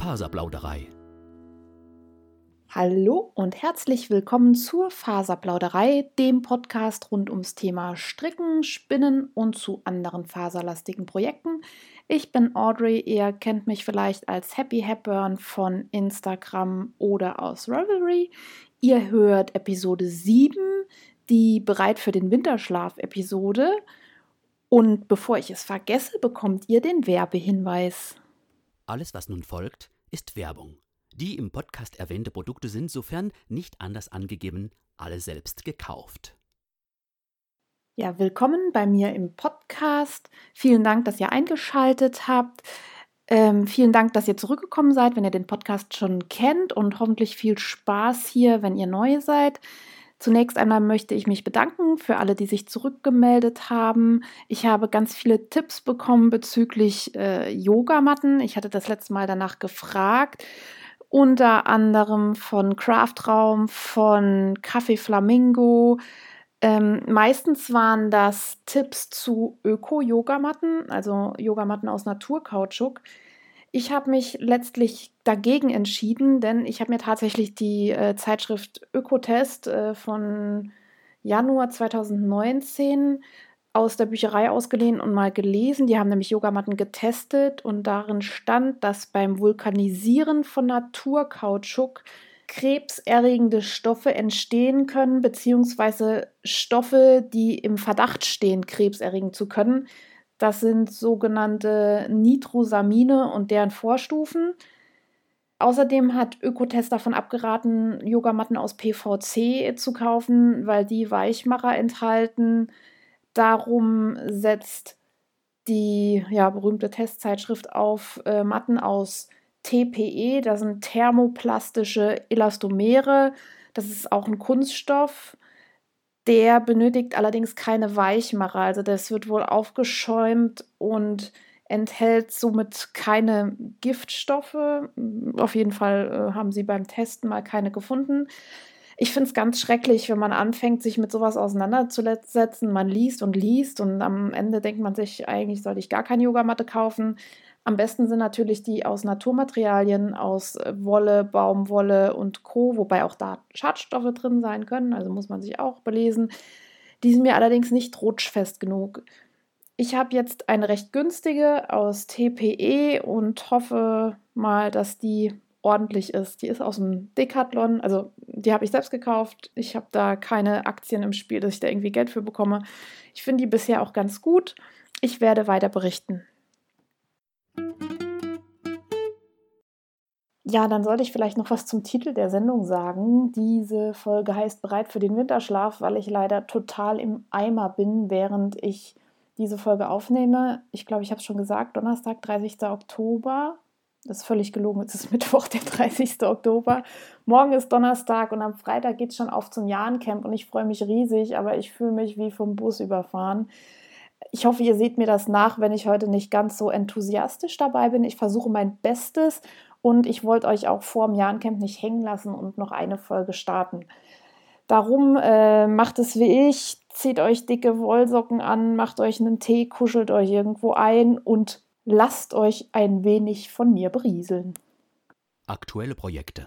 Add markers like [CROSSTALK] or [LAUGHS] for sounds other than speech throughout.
Faserplauderei. Hallo und herzlich willkommen zur Faserplauderei, dem Podcast rund ums Thema Stricken, Spinnen und zu anderen faserlastigen Projekten. Ich bin Audrey, ihr kennt mich vielleicht als Happy Hepburn von Instagram oder aus Revelry. Ihr hört Episode 7, die Bereit für den Winterschlaf-Episode. Und bevor ich es vergesse, bekommt ihr den Werbehinweis. Alles, was nun folgt, ist Werbung. Die im Podcast erwähnte Produkte sind, sofern nicht anders angegeben, alle selbst gekauft. Ja, willkommen bei mir im Podcast. Vielen Dank, dass ihr eingeschaltet habt. Ähm, vielen Dank, dass ihr zurückgekommen seid, wenn ihr den Podcast schon kennt und hoffentlich viel Spaß hier, wenn ihr neu seid. Zunächst einmal möchte ich mich bedanken für alle, die sich zurückgemeldet haben. Ich habe ganz viele Tipps bekommen bezüglich äh, Yogamatten. Ich hatte das letzte Mal danach gefragt. Unter anderem von Craftraum, von Café Flamingo. Ähm, meistens waren das Tipps zu Öko-Yogamatten, also Yogamatten aus Naturkautschuk. Ich habe mich letztlich dagegen entschieden, denn ich habe mir tatsächlich die äh, Zeitschrift Ökotest äh, von Januar 2019 aus der Bücherei ausgeliehen und mal gelesen. Die haben nämlich Yogamatten getestet und darin stand, dass beim Vulkanisieren von Naturkautschuk krebserregende Stoffe entstehen können, beziehungsweise Stoffe, die im Verdacht stehen, krebserregend zu können. Das sind sogenannte Nitrosamine und deren Vorstufen. Außerdem hat Ökotest davon abgeraten, Yogamatten aus PVC zu kaufen, weil die Weichmacher enthalten. Darum setzt die ja, berühmte Testzeitschrift auf äh, Matten aus TPE. Das sind thermoplastische Elastomere. Das ist auch ein Kunststoff. Der benötigt allerdings keine Weichmacher. Also das wird wohl aufgeschäumt und enthält somit keine Giftstoffe. Auf jeden Fall äh, haben sie beim Testen mal keine gefunden. Ich finde es ganz schrecklich, wenn man anfängt, sich mit sowas auseinanderzusetzen. Man liest und liest und am Ende denkt man sich, eigentlich sollte ich gar keine Yogamatte kaufen. Am besten sind natürlich die aus Naturmaterialien, aus äh, Wolle, Baumwolle und Co., wobei auch da Schadstoffe drin sein können, also muss man sich auch belesen. Die sind mir allerdings nicht rutschfest genug. Ich habe jetzt eine recht günstige aus TPE und hoffe mal, dass die ordentlich ist. Die ist aus dem Decathlon, also die habe ich selbst gekauft. Ich habe da keine Aktien im Spiel, dass ich da irgendwie Geld für bekomme. Ich finde die bisher auch ganz gut. Ich werde weiter berichten. Ja, dann sollte ich vielleicht noch was zum Titel der Sendung sagen. Diese Folge heißt Bereit für den Winterschlaf, weil ich leider total im Eimer bin, während ich diese Folge aufnehme. Ich glaube, ich habe es schon gesagt, Donnerstag, 30. Oktober. Das ist völlig gelogen, es ist [LAUGHS] Mittwoch, der 30. Oktober. Morgen ist Donnerstag und am Freitag geht es schon auf zum Jahrencamp und ich freue mich riesig, aber ich fühle mich wie vom Bus überfahren. Ich hoffe, ihr seht mir das nach, wenn ich heute nicht ganz so enthusiastisch dabei bin. Ich versuche mein Bestes und ich wollte euch auch vor dem Jahrencamp nicht hängen lassen und noch eine Folge starten. Darum äh, macht es wie ich, zieht euch dicke Wollsocken an, macht euch einen Tee, kuschelt euch irgendwo ein und lasst euch ein wenig von mir berieseln. Aktuelle Projekte.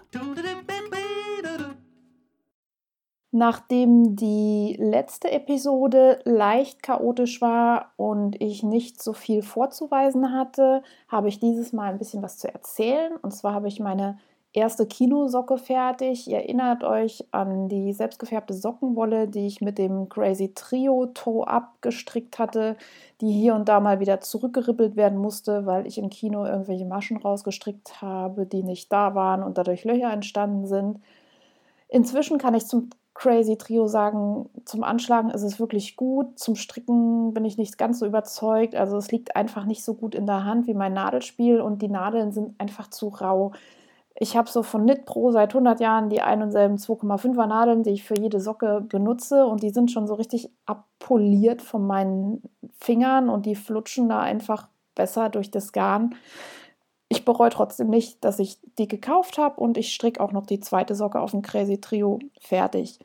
Nachdem die letzte Episode leicht chaotisch war und ich nicht so viel vorzuweisen hatte, habe ich dieses Mal ein bisschen was zu erzählen. Und zwar habe ich meine erste Kinosocke fertig. Ihr erinnert euch an die selbstgefärbte Sockenwolle, die ich mit dem Crazy Trio Toe-Up gestrickt hatte, die hier und da mal wieder zurückgeribbelt werden musste, weil ich im Kino irgendwelche Maschen rausgestrickt habe, die nicht da waren und dadurch Löcher entstanden sind. Inzwischen kann ich zum Crazy Trio sagen, zum Anschlagen ist es wirklich gut, zum Stricken bin ich nicht ganz so überzeugt. Also es liegt einfach nicht so gut in der Hand wie mein Nadelspiel und die Nadeln sind einfach zu rau. Ich habe so von Knit Pro seit 100 Jahren die ein und selben 2,5er Nadeln, die ich für jede Socke benutze und die sind schon so richtig abpoliert von meinen Fingern und die flutschen da einfach besser durch das Garn. Ich bereue trotzdem nicht, dass ich die gekauft habe und ich stricke auch noch die zweite Socke auf dem Crazy Trio fertig.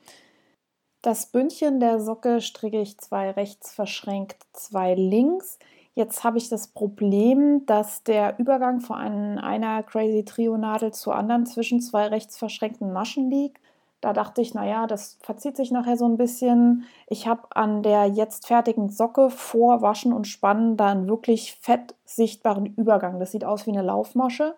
Das Bündchen der Socke stricke ich zwei rechts verschränkt, zwei links. Jetzt habe ich das Problem, dass der Übergang von einer Crazy Trio Nadel zur anderen zwischen zwei rechts verschränkten Maschen liegt. Da dachte ich, naja, das verzieht sich nachher so ein bisschen. Ich habe an der jetzt fertigen Socke vor Waschen und Spannen da einen wirklich fett sichtbaren Übergang. Das sieht aus wie eine Laufmasche.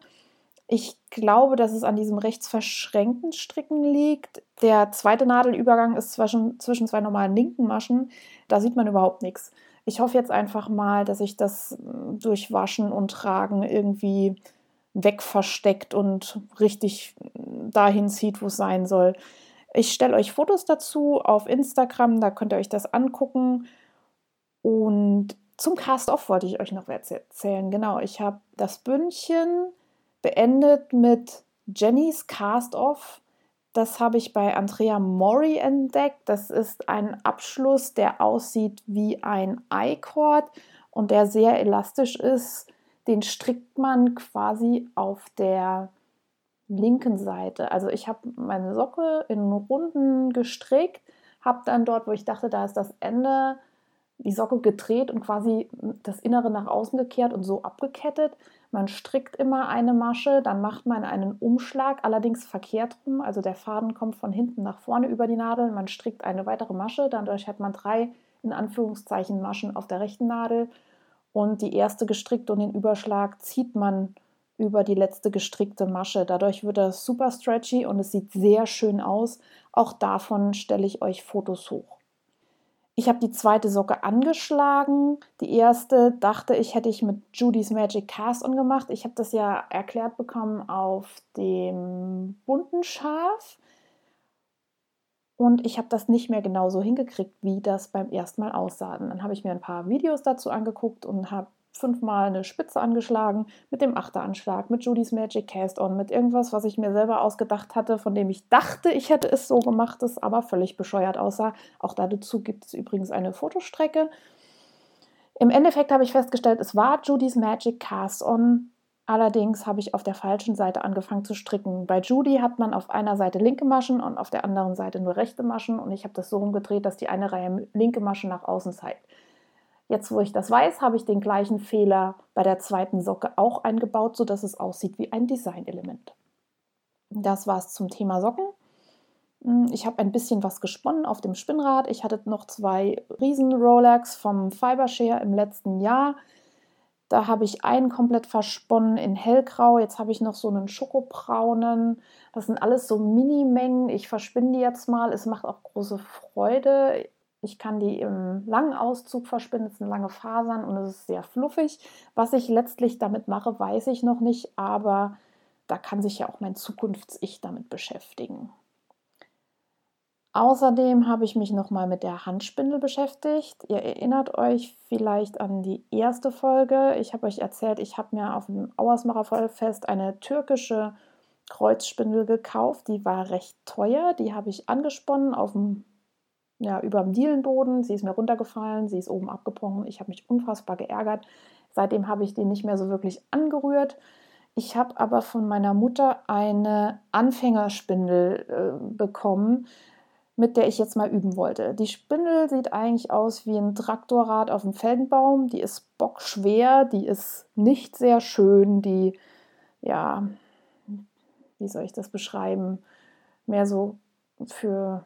Ich glaube, dass es an diesem rechts verschränkten Stricken liegt. Der zweite Nadelübergang ist zwischen, zwischen zwei normalen linken Maschen. Da sieht man überhaupt nichts. Ich hoffe jetzt einfach mal, dass sich das hm, durch Waschen und Tragen irgendwie wegversteckt und richtig dahin zieht, wo es sein soll. Ich stelle euch Fotos dazu auf Instagram, da könnt ihr euch das angucken. Und zum Cast-Off wollte ich euch noch erzählen. Genau, ich habe das Bündchen beendet mit Jennys Cast-Off das habe ich bei Andrea Mori entdeckt. Das ist ein Abschluss, der aussieht wie ein I-Cord und der sehr elastisch ist. Den strickt man quasi auf der linken Seite. Also ich habe meine Socke in Runden gestrickt, habe dann dort, wo ich dachte, da ist das Ende, die Socke gedreht und quasi das Innere nach außen gekehrt und so abgekettet. Man strickt immer eine Masche, dann macht man einen Umschlag, allerdings verkehrt rum. Also der Faden kommt von hinten nach vorne über die Nadel. Man strickt eine weitere Masche, dadurch hat man drei in Anführungszeichen Maschen auf der rechten Nadel. Und die erste gestrickte und den Überschlag zieht man über die letzte gestrickte Masche. Dadurch wird das super stretchy und es sieht sehr schön aus. Auch davon stelle ich euch Fotos hoch. Ich habe die zweite Socke angeschlagen. Die erste dachte ich, hätte ich mit Judy's Magic Cast On gemacht. Ich habe das ja erklärt bekommen auf dem bunten Schaf. Und ich habe das nicht mehr genauso hingekriegt, wie das beim ersten Mal aussah. Und dann habe ich mir ein paar Videos dazu angeguckt und habe fünfmal eine Spitze angeschlagen, mit dem Achteranschlag, mit Judy's Magic Cast On, mit irgendwas, was ich mir selber ausgedacht hatte, von dem ich dachte, ich hätte es so gemacht, das aber völlig bescheuert aussah. Auch dazu gibt es übrigens eine Fotostrecke. Im Endeffekt habe ich festgestellt, es war Judy's Magic Cast On. Allerdings habe ich auf der falschen Seite angefangen zu stricken. Bei Judy hat man auf einer Seite linke Maschen und auf der anderen Seite nur rechte Maschen und ich habe das so rumgedreht, dass die eine Reihe linke Maschen nach außen zeigt. Jetzt, wo ich das weiß, habe ich den gleichen Fehler bei der zweiten Socke auch eingebaut, sodass es aussieht wie ein Designelement. Das war es zum Thema Socken. Hm, ich habe ein bisschen was gesponnen auf dem Spinnrad. Ich hatte noch zwei riesen Rolex vom Fibershare im letzten Jahr. Da habe ich einen komplett versponnen in hellgrau. Jetzt habe ich noch so einen schokobraunen. Das sind alles so Mini-Mengen. Ich verspinne die jetzt mal. Es macht auch große Freude. Ich kann die im langen Auszug verspinnen, es sind lange Fasern und es ist sehr fluffig. Was ich letztlich damit mache, weiß ich noch nicht, aber da kann sich ja auch mein Zukunfts-Ich damit beschäftigen. Außerdem habe ich mich nochmal mit der Handspindel beschäftigt. Ihr erinnert euch vielleicht an die erste Folge. Ich habe euch erzählt, ich habe mir auf dem Auersmacher Vollfest eine türkische Kreuzspindel gekauft. Die war recht teuer. Die habe ich angesponnen auf dem ja, über dem Dielenboden. Sie ist mir runtergefallen, sie ist oben abgebrochen. Ich habe mich unfassbar geärgert. Seitdem habe ich die nicht mehr so wirklich angerührt. Ich habe aber von meiner Mutter eine Anfängerspindel äh, bekommen, mit der ich jetzt mal üben wollte. Die Spindel sieht eigentlich aus wie ein Traktorrad auf dem Feldenbaum. Die ist bockschwer, die ist nicht sehr schön, die, ja, wie soll ich das beschreiben? Mehr so für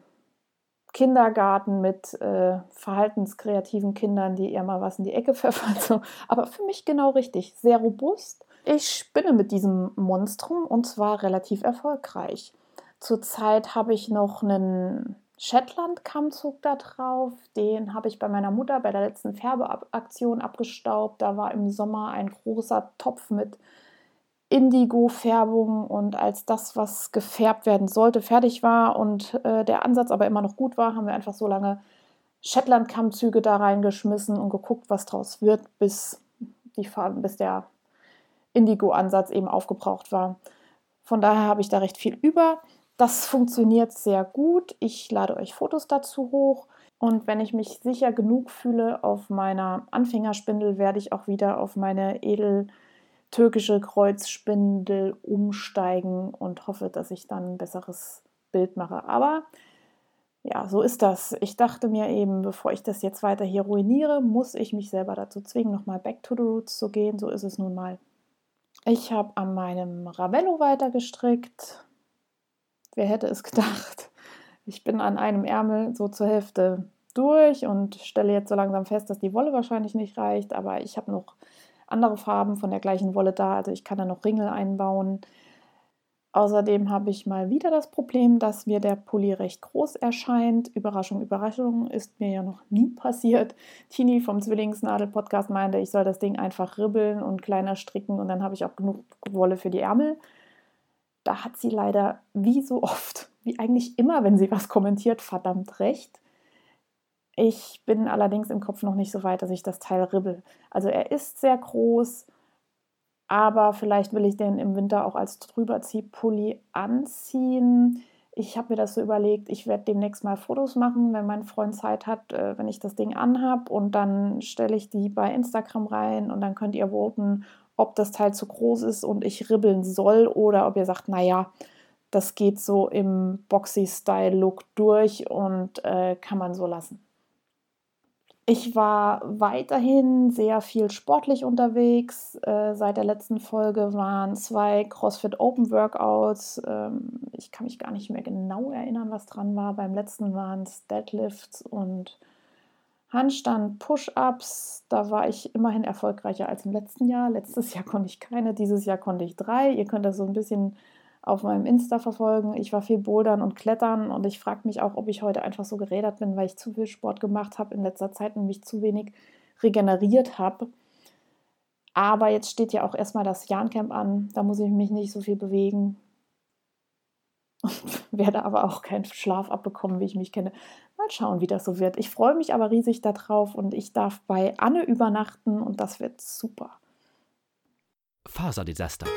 Kindergarten mit äh, verhaltenskreativen Kindern, die eher mal was in die Ecke [LAUGHS] pfeffern. So. Aber für mich genau richtig, sehr robust. Ich spinne mit diesem Monstrum und zwar relativ erfolgreich. Zurzeit habe ich noch einen Shetland-Kammzug da drauf. Den habe ich bei meiner Mutter bei der letzten Färbeaktion abgestaubt. Da war im Sommer ein großer Topf mit Indigo-Färbung und als das, was gefärbt werden sollte, fertig war und äh, der Ansatz aber immer noch gut war, haben wir einfach so lange Shetland-Kammzüge da reingeschmissen und geguckt, was draus wird, bis, die Farben, bis der Indigo-Ansatz eben aufgebraucht war. Von daher habe ich da recht viel über. Das funktioniert sehr gut. Ich lade euch Fotos dazu hoch. Und wenn ich mich sicher genug fühle auf meiner Anfängerspindel, werde ich auch wieder auf meine edel türkische Kreuzspindel umsteigen und hoffe, dass ich dann ein besseres Bild mache. Aber ja, so ist das. Ich dachte mir eben, bevor ich das jetzt weiter hier ruiniere, muss ich mich selber dazu zwingen, nochmal back to the roots zu gehen. So ist es nun mal. Ich habe an meinem Ravello weiter gestrickt. Wer hätte es gedacht? Ich bin an einem Ärmel so zur Hälfte durch und stelle jetzt so langsam fest, dass die Wolle wahrscheinlich nicht reicht, aber ich habe noch andere Farben von der gleichen Wolle da, also ich kann da noch Ringel einbauen. Außerdem habe ich mal wieder das Problem, dass mir der Pulli recht groß erscheint. Überraschung, Überraschung, ist mir ja noch nie passiert. Tini vom Zwillingsnadel-Podcast meinte, ich soll das Ding einfach ribbeln und kleiner stricken und dann habe ich auch genug Wolle für die Ärmel. Da hat sie leider, wie so oft, wie eigentlich immer, wenn sie was kommentiert, verdammt recht. Ich bin allerdings im Kopf noch nicht so weit, dass ich das Teil ribbel. Also er ist sehr groß, aber vielleicht will ich den im Winter auch als Drüberziehpulli anziehen. Ich habe mir das so überlegt, ich werde demnächst mal Fotos machen, wenn mein Freund Zeit hat, äh, wenn ich das Ding anhab und dann stelle ich die bei Instagram rein und dann könnt ihr voten, ob das Teil zu groß ist und ich ribbeln soll oder ob ihr sagt, naja, das geht so im Boxy-Style-Look durch und äh, kann man so lassen. Ich war weiterhin sehr viel sportlich unterwegs. Äh, seit der letzten Folge waren zwei CrossFit Open Workouts. Ähm, ich kann mich gar nicht mehr genau erinnern, was dran war. Beim letzten waren es Deadlifts und Handstand, Push-ups. Da war ich immerhin erfolgreicher als im letzten Jahr. Letztes Jahr konnte ich keine, dieses Jahr konnte ich drei. Ihr könnt das so ein bisschen auf meinem Insta verfolgen. Ich war viel bouldern und klettern und ich frage mich auch, ob ich heute einfach so gerädert bin, weil ich zu viel Sport gemacht habe in letzter Zeit und mich zu wenig regeneriert habe. Aber jetzt steht ja auch erstmal das Jahrencamp an. Da muss ich mich nicht so viel bewegen. Und [LAUGHS] werde aber auch keinen Schlaf abbekommen, wie ich mich kenne. Mal schauen, wie das so wird. Ich freue mich aber riesig darauf und ich darf bei Anne übernachten und das wird super. Faserdesaster.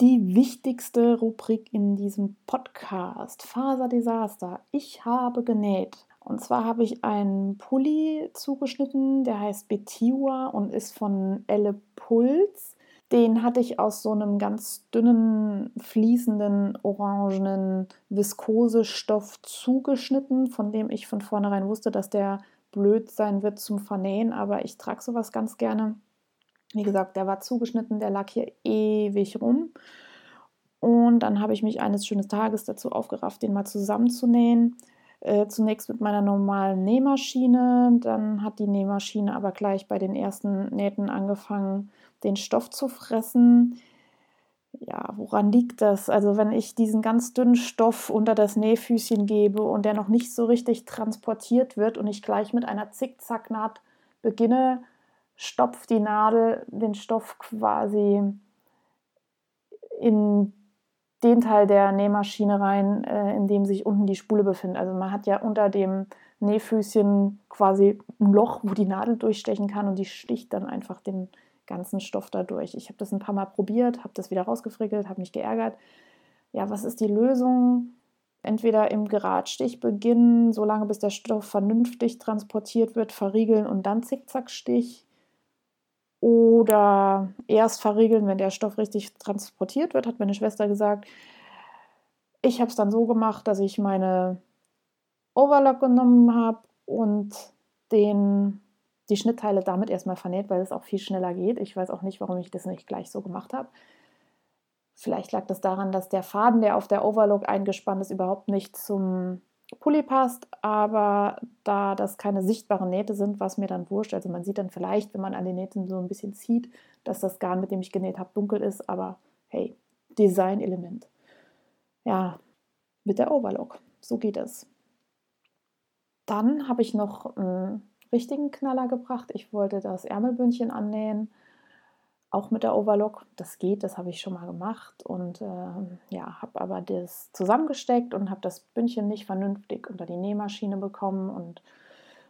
die wichtigste Rubrik in diesem Podcast, Faserdesaster. Ich habe genäht. Und zwar habe ich einen Pulli zugeschnitten, der heißt Betiwa und ist von Elle Puls. Den hatte ich aus so einem ganz dünnen, fließenden, orangenen Viskosestoff zugeschnitten, von dem ich von vornherein wusste, dass der blöd sein wird zum Vernähen, aber ich trage sowas ganz gerne. Wie gesagt, der war zugeschnitten, der lag hier ewig rum. Und dann habe ich mich eines schönen Tages dazu aufgerafft, den mal zusammenzunähen. Äh, zunächst mit meiner normalen Nähmaschine, dann hat die Nähmaschine aber gleich bei den ersten Nähten angefangen, den Stoff zu fressen. Ja, woran liegt das? Also wenn ich diesen ganz dünnen Stoff unter das Nähfüßchen gebe und der noch nicht so richtig transportiert wird und ich gleich mit einer Zickzacknaht beginne, stopft die Nadel den Stoff quasi in den Teil der Nähmaschine rein, äh, in dem sich unten die Spule befindet. Also man hat ja unter dem Nähfüßchen quasi ein Loch, wo die Nadel durchstechen kann und die sticht dann einfach den ganzen Stoff dadurch. Ich habe das ein paar Mal probiert, habe das wieder rausgefrickelt, habe mich geärgert. Ja, was ist die Lösung? Entweder im Geradstich beginnen, solange bis der Stoff vernünftig transportiert wird, verriegeln und dann Zickzackstich oder erst verriegeln, wenn der Stoff richtig transportiert wird, hat meine Schwester gesagt. Ich habe es dann so gemacht, dass ich meine Overlock genommen habe und den, die Schnittteile damit erstmal vernäht, weil es auch viel schneller geht. Ich weiß auch nicht, warum ich das nicht gleich so gemacht habe. Vielleicht lag das daran, dass der Faden, der auf der Overlock eingespannt ist, überhaupt nicht zum Pulli passt, aber da das keine sichtbaren Nähte sind, was mir dann wurscht. Also man sieht dann vielleicht, wenn man an den Nähten so ein bisschen zieht, dass das Garn, mit dem ich genäht habe, dunkel ist, aber hey, Design-Element. Ja, mit der Overlock. So geht es. Dann habe ich noch einen richtigen Knaller gebracht. Ich wollte das Ärmelbündchen annähen auch mit der Overlock. Das geht, das habe ich schon mal gemacht und äh, ja, habe aber das zusammengesteckt und habe das Bündchen nicht vernünftig unter die Nähmaschine bekommen und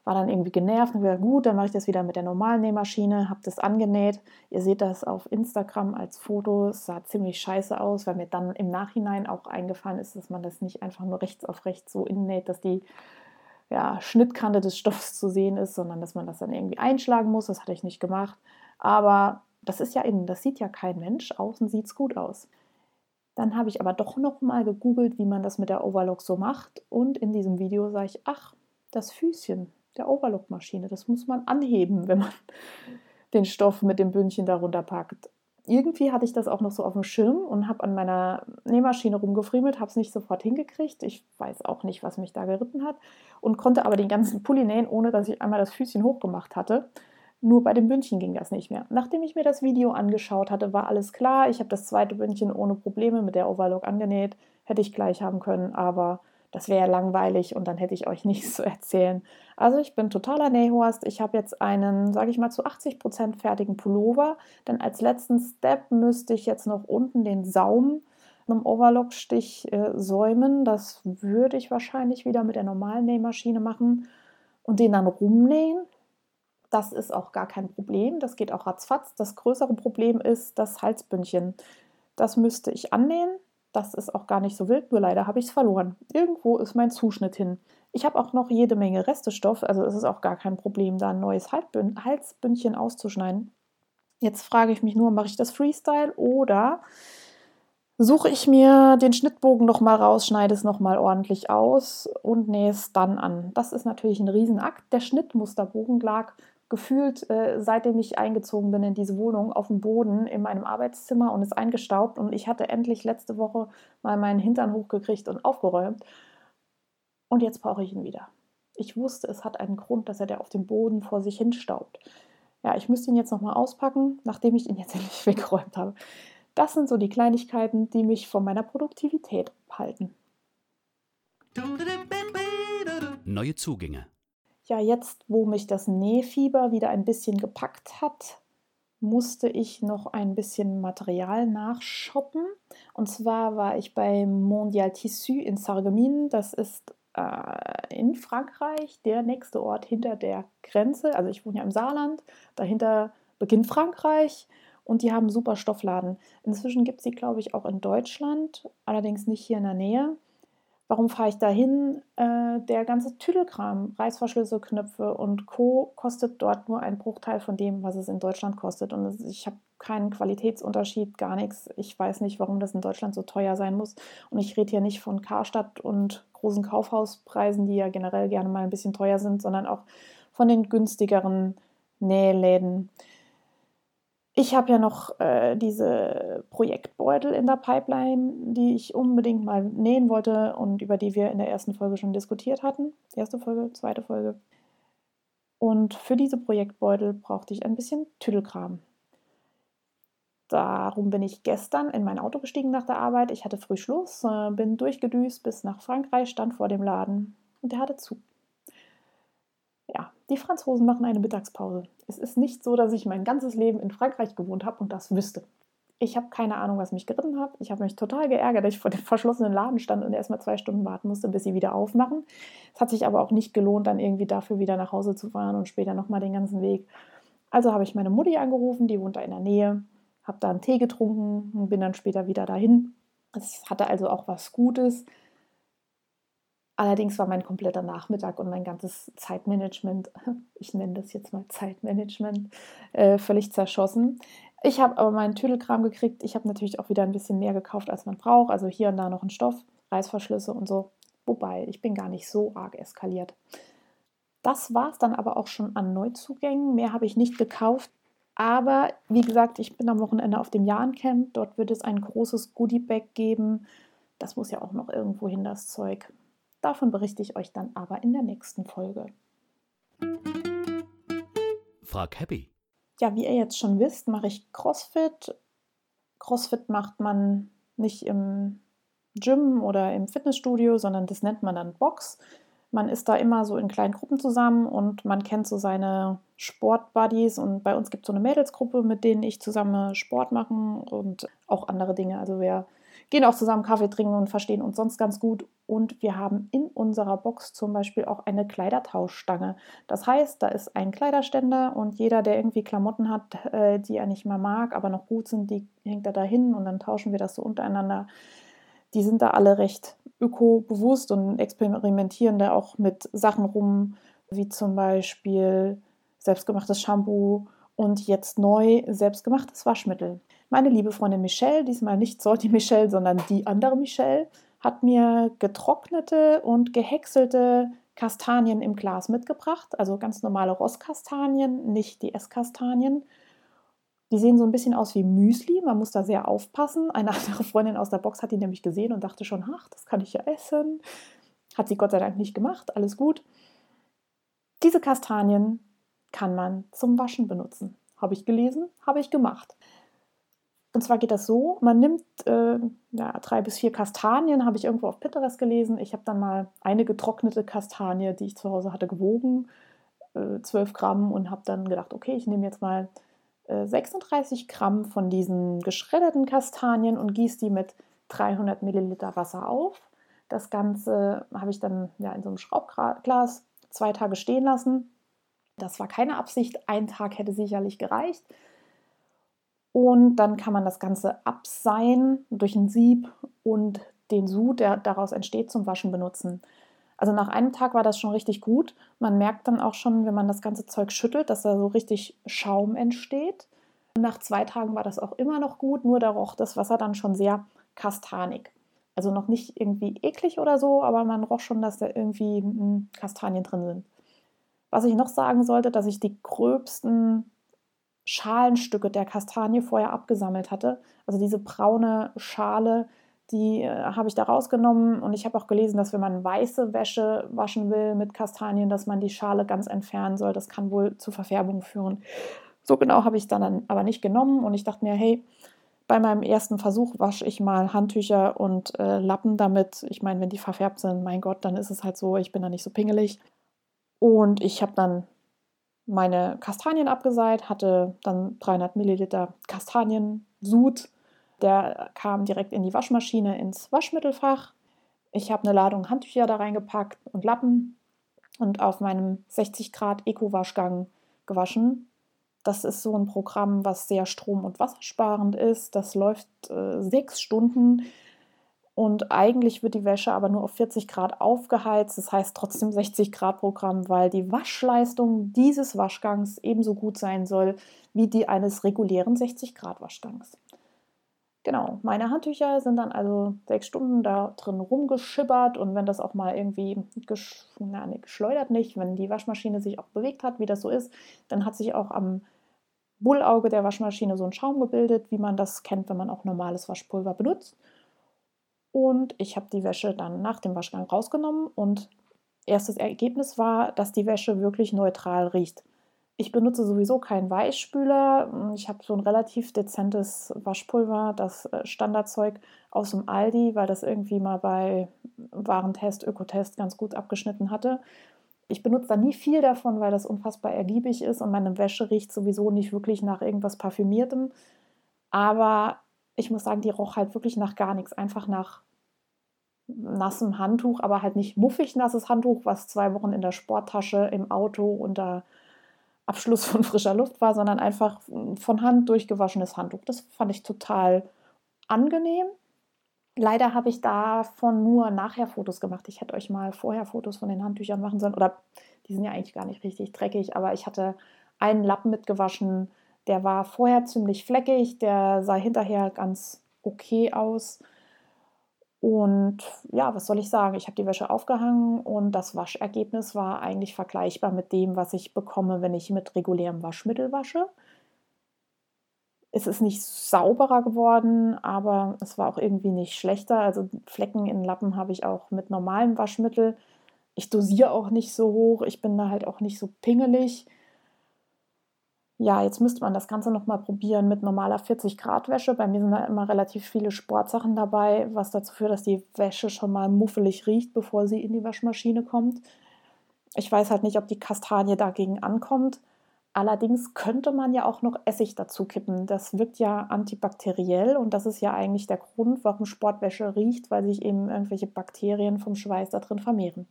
war dann irgendwie genervt und gesagt, gut, dann mache ich das wieder mit der normalen Nähmaschine, habe das angenäht. Ihr seht das auf Instagram als Foto, es sah ziemlich scheiße aus, weil mir dann im Nachhinein auch eingefallen ist, dass man das nicht einfach nur rechts auf rechts so innäht, dass die ja, Schnittkante des Stoffs zu sehen ist, sondern dass man das dann irgendwie einschlagen muss. Das hatte ich nicht gemacht. Aber das ist ja innen, das sieht ja kein Mensch, außen sieht es gut aus. Dann habe ich aber doch noch mal gegoogelt, wie man das mit der Overlock so macht. Und in diesem Video sage ich, ach, das Füßchen der Overlock-Maschine, das muss man anheben, [LAUGHS] wenn man den Stoff mit dem Bündchen darunter packt. Irgendwie hatte ich das auch noch so auf dem Schirm und habe an meiner Nähmaschine rumgefriemelt, habe es nicht sofort hingekriegt. Ich weiß auch nicht, was mich da geritten hat und konnte aber den ganzen Pulli nähen, ohne dass ich einmal das Füßchen hochgemacht hatte. Nur bei dem Bündchen ging das nicht mehr. Nachdem ich mir das Video angeschaut hatte, war alles klar. Ich habe das zweite Bündchen ohne Probleme mit der Overlock angenäht. Hätte ich gleich haben können, aber das wäre ja langweilig und dann hätte ich euch [LAUGHS] nichts zu erzählen. Also ich bin totaler Nähhorst. Ich habe jetzt einen, sage ich mal, zu 80% fertigen Pullover. Denn als letzten Step müsste ich jetzt noch unten den Saum einem Overlockstich äh, säumen. Das würde ich wahrscheinlich wieder mit der normalen Nähmaschine machen und den dann rumnähen. Das ist auch gar kein Problem. Das geht auch ratzfatz. Das größere Problem ist das Halsbündchen. Das müsste ich annähen. Das ist auch gar nicht so wild, nur leider habe ich es verloren. Irgendwo ist mein Zuschnitt hin. Ich habe auch noch jede Menge Restestoff, also es ist auch gar kein Problem, da ein neues Halsbündchen auszuschneiden. Jetzt frage ich mich nur, mache ich das Freestyle oder suche ich mir den Schnittbogen nochmal raus, schneide es nochmal ordentlich aus und nähe es dann an. Das ist natürlich ein Riesenakt. Der Schnittmusterbogen lag gefühlt, äh, seitdem ich eingezogen bin in diese Wohnung, auf dem Boden in meinem Arbeitszimmer und ist eingestaubt. Und ich hatte endlich letzte Woche mal meinen Hintern hochgekriegt und aufgeräumt. Und jetzt brauche ich ihn wieder. Ich wusste, es hat einen Grund, dass er der auf dem Boden vor sich hinstaubt. Ja, ich müsste ihn jetzt nochmal auspacken, nachdem ich ihn jetzt [LAUGHS] endlich weggeräumt habe. Das sind so die Kleinigkeiten, die mich von meiner Produktivität abhalten. Neue Zugänge. Ja, jetzt, wo mich das Nähfieber wieder ein bisschen gepackt hat, musste ich noch ein bisschen Material nachshoppen. Und zwar war ich bei Mondial Tissu in Sarreguemines. Das ist äh, in Frankreich der nächste Ort hinter der Grenze. Also ich wohne ja im Saarland. Dahinter beginnt Frankreich. Und die haben super Stoffladen. Inzwischen gibt es sie, glaube ich, auch in Deutschland, allerdings nicht hier in der Nähe. Warum fahre ich da hin? Äh, der ganze Tüdelkram, Reißverschlüsse, Knöpfe und Co. kostet dort nur einen Bruchteil von dem, was es in Deutschland kostet. Und ich habe keinen Qualitätsunterschied, gar nichts. Ich weiß nicht, warum das in Deutschland so teuer sein muss. Und ich rede hier nicht von Karstadt und großen Kaufhauspreisen, die ja generell gerne mal ein bisschen teuer sind, sondern auch von den günstigeren Nähläden. Ich habe ja noch äh, diese Projektbeutel in der Pipeline, die ich unbedingt mal nähen wollte und über die wir in der ersten Folge schon diskutiert hatten. Erste Folge, zweite Folge. Und für diese Projektbeutel brauchte ich ein bisschen Tüdelkram. Darum bin ich gestern in mein Auto gestiegen nach der Arbeit. Ich hatte früh Schluss, äh, bin durchgedüst bis nach Frankreich, stand vor dem Laden und der hatte zu. Ja, die Franzosen machen eine Mittagspause. Es ist nicht so, dass ich mein ganzes Leben in Frankreich gewohnt habe und das wüsste. Ich habe keine Ahnung, was mich geritten hat. Ich habe mich total geärgert, dass ich vor dem verschlossenen Laden stand und erst mal zwei Stunden warten musste, bis sie wieder aufmachen. Es hat sich aber auch nicht gelohnt, dann irgendwie dafür wieder nach Hause zu fahren und später nochmal den ganzen Weg. Also habe ich meine Mutti angerufen, die wohnt da in der Nähe, habe da einen Tee getrunken und bin dann später wieder dahin. Es hatte also auch was Gutes. Allerdings war mein kompletter Nachmittag und mein ganzes Zeitmanagement, [LAUGHS] ich nenne das jetzt mal Zeitmanagement, äh, völlig zerschossen. Ich habe aber meinen Tüdelkram gekriegt. Ich habe natürlich auch wieder ein bisschen mehr gekauft, als man braucht. Also hier und da noch ein Stoff, Reißverschlüsse und so. Wobei, ich bin gar nicht so arg eskaliert. Das war es dann aber auch schon an Neuzugängen. Mehr habe ich nicht gekauft. Aber wie gesagt, ich bin am Wochenende auf dem Jahrencamp. Dort wird es ein großes Goodie-Bag geben. Das muss ja auch noch irgendwo hin, das Zeug. Davon berichte ich euch dann aber in der nächsten Folge. Frag Happy. Ja, wie ihr jetzt schon wisst, mache ich CrossFit. CrossFit macht man nicht im Gym oder im Fitnessstudio, sondern das nennt man dann Box. Man ist da immer so in kleinen Gruppen zusammen und man kennt so seine Sportbuddies und bei uns gibt es so eine Mädelsgruppe, mit denen ich zusammen Sport machen und auch andere Dinge. Also wir gehen auch zusammen Kaffee trinken und verstehen uns sonst ganz gut. Und wir haben in unserer Box zum Beispiel auch eine Kleidertauschstange. Das heißt, da ist ein Kleiderständer und jeder, der irgendwie Klamotten hat, äh, die er nicht mehr mag, aber noch gut sind, die hängt er da hin und dann tauschen wir das so untereinander. Die sind da alle recht öko-bewusst und experimentieren da auch mit Sachen rum, wie zum Beispiel selbstgemachtes Shampoo und jetzt neu selbstgemachtes Waschmittel. Meine liebe Freundin Michelle, diesmal nicht Salty Michelle, sondern die andere Michelle, hat mir getrocknete und gehäckselte Kastanien im Glas mitgebracht, also ganz normale Rosskastanien, nicht die Esskastanien. Die sehen so ein bisschen aus wie Müsli, man muss da sehr aufpassen. Eine andere Freundin aus der Box hat die nämlich gesehen und dachte schon, ach, das kann ich ja essen. Hat sie Gott sei Dank nicht gemacht, alles gut. Diese Kastanien kann man zum Waschen benutzen. Habe ich gelesen, habe ich gemacht. Und zwar geht das so, man nimmt äh, ja, drei bis vier Kastanien, habe ich irgendwo auf Pinterest gelesen. Ich habe dann mal eine getrocknete Kastanie, die ich zu Hause hatte, gewogen, äh, 12 Gramm und habe dann gedacht, okay, ich nehme jetzt mal äh, 36 Gramm von diesen geschredderten Kastanien und gieße die mit 300 Milliliter Wasser auf. Das Ganze habe ich dann ja, in so einem Schraubglas zwei Tage stehen lassen. Das war keine Absicht, ein Tag hätte sicherlich gereicht. Und dann kann man das Ganze abseihen durch ein Sieb und den Sud, der daraus entsteht, zum Waschen benutzen. Also nach einem Tag war das schon richtig gut. Man merkt dann auch schon, wenn man das ganze Zeug schüttelt, dass da so richtig Schaum entsteht. Nach zwei Tagen war das auch immer noch gut, nur da roch das Wasser dann schon sehr kastanig. Also noch nicht irgendwie eklig oder so, aber man roch schon, dass da irgendwie hm, Kastanien drin sind. Was ich noch sagen sollte, dass ich die gröbsten Schalenstücke der Kastanie vorher abgesammelt hatte. Also diese braune Schale, die äh, habe ich da rausgenommen und ich habe auch gelesen, dass wenn man weiße Wäsche waschen will mit Kastanien, dass man die Schale ganz entfernen soll. Das kann wohl zu Verfärbung führen. So genau habe ich es dann aber nicht genommen und ich dachte mir, hey, bei meinem ersten Versuch wasche ich mal Handtücher und äh, Lappen damit. Ich meine, wenn die verfärbt sind, mein Gott, dann ist es halt so, ich bin da nicht so pingelig. Und ich habe dann meine Kastanien abgeseit, hatte dann 300 Milliliter Kastaniensud. Der kam direkt in die Waschmaschine ins Waschmittelfach. Ich habe eine Ladung Handtücher da reingepackt und Lappen und auf meinem 60 Grad Eco-Waschgang gewaschen. Das ist so ein Programm, was sehr strom- und wassersparend ist. Das läuft äh, sechs Stunden und eigentlich wird die Wäsche aber nur auf 40 Grad aufgeheizt, das heißt trotzdem 60 Grad Programm, weil die Waschleistung dieses Waschgangs ebenso gut sein soll wie die eines regulären 60 Grad Waschgangs. Genau, meine Handtücher sind dann also sechs Stunden da drin rumgeschibbert und wenn das auch mal irgendwie gesch na, nee, geschleudert nicht, wenn die Waschmaschine sich auch bewegt hat, wie das so ist, dann hat sich auch am Bullauge der Waschmaschine so ein Schaum gebildet, wie man das kennt, wenn man auch normales Waschpulver benutzt. Und ich habe die Wäsche dann nach dem Waschgang rausgenommen und erstes Ergebnis war, dass die Wäsche wirklich neutral riecht. Ich benutze sowieso keinen Weichspüler. Ich habe so ein relativ dezentes Waschpulver, das äh, Standardzeug aus dem Aldi, weil das irgendwie mal bei Warentest, Ökotest ganz gut abgeschnitten hatte. Ich benutze da nie viel davon, weil das unfassbar ergiebig ist und meine Wäsche riecht sowieso nicht wirklich nach irgendwas Parfümiertem. Aber ich muss sagen, die roch halt wirklich nach gar nichts, einfach nach nassem Handtuch, aber halt nicht muffig nasses Handtuch, was zwei Wochen in der Sporttasche im Auto unter Abschluss von frischer Luft war, sondern einfach von Hand durchgewaschenes Handtuch. Das fand ich total angenehm. Leider habe ich davon nur nachher Fotos gemacht. Ich hätte euch mal vorher Fotos von den Handtüchern machen sollen. Oder die sind ja eigentlich gar nicht richtig dreckig, aber ich hatte einen Lappen mitgewaschen. Der war vorher ziemlich fleckig, der sah hinterher ganz okay aus. Und ja, was soll ich sagen? Ich habe die Wäsche aufgehangen und das Waschergebnis war eigentlich vergleichbar mit dem, was ich bekomme, wenn ich mit regulärem Waschmittel wasche. Es ist nicht sauberer geworden, aber es war auch irgendwie nicht schlechter. Also Flecken in Lappen habe ich auch mit normalem Waschmittel. Ich dosiere auch nicht so hoch. Ich bin da halt auch nicht so pingelig ja, jetzt müsste man das Ganze nochmal probieren mit normaler 40 Grad Wäsche. Bei mir sind da immer relativ viele Sportsachen dabei, was dazu führt, dass die Wäsche schon mal muffelig riecht, bevor sie in die Waschmaschine kommt. Ich weiß halt nicht, ob die Kastanie dagegen ankommt. Allerdings könnte man ja auch noch Essig dazu kippen. Das wirkt ja antibakteriell und das ist ja eigentlich der Grund, warum Sportwäsche riecht, weil sich eben irgendwelche Bakterien vom Schweiß da drin vermehren.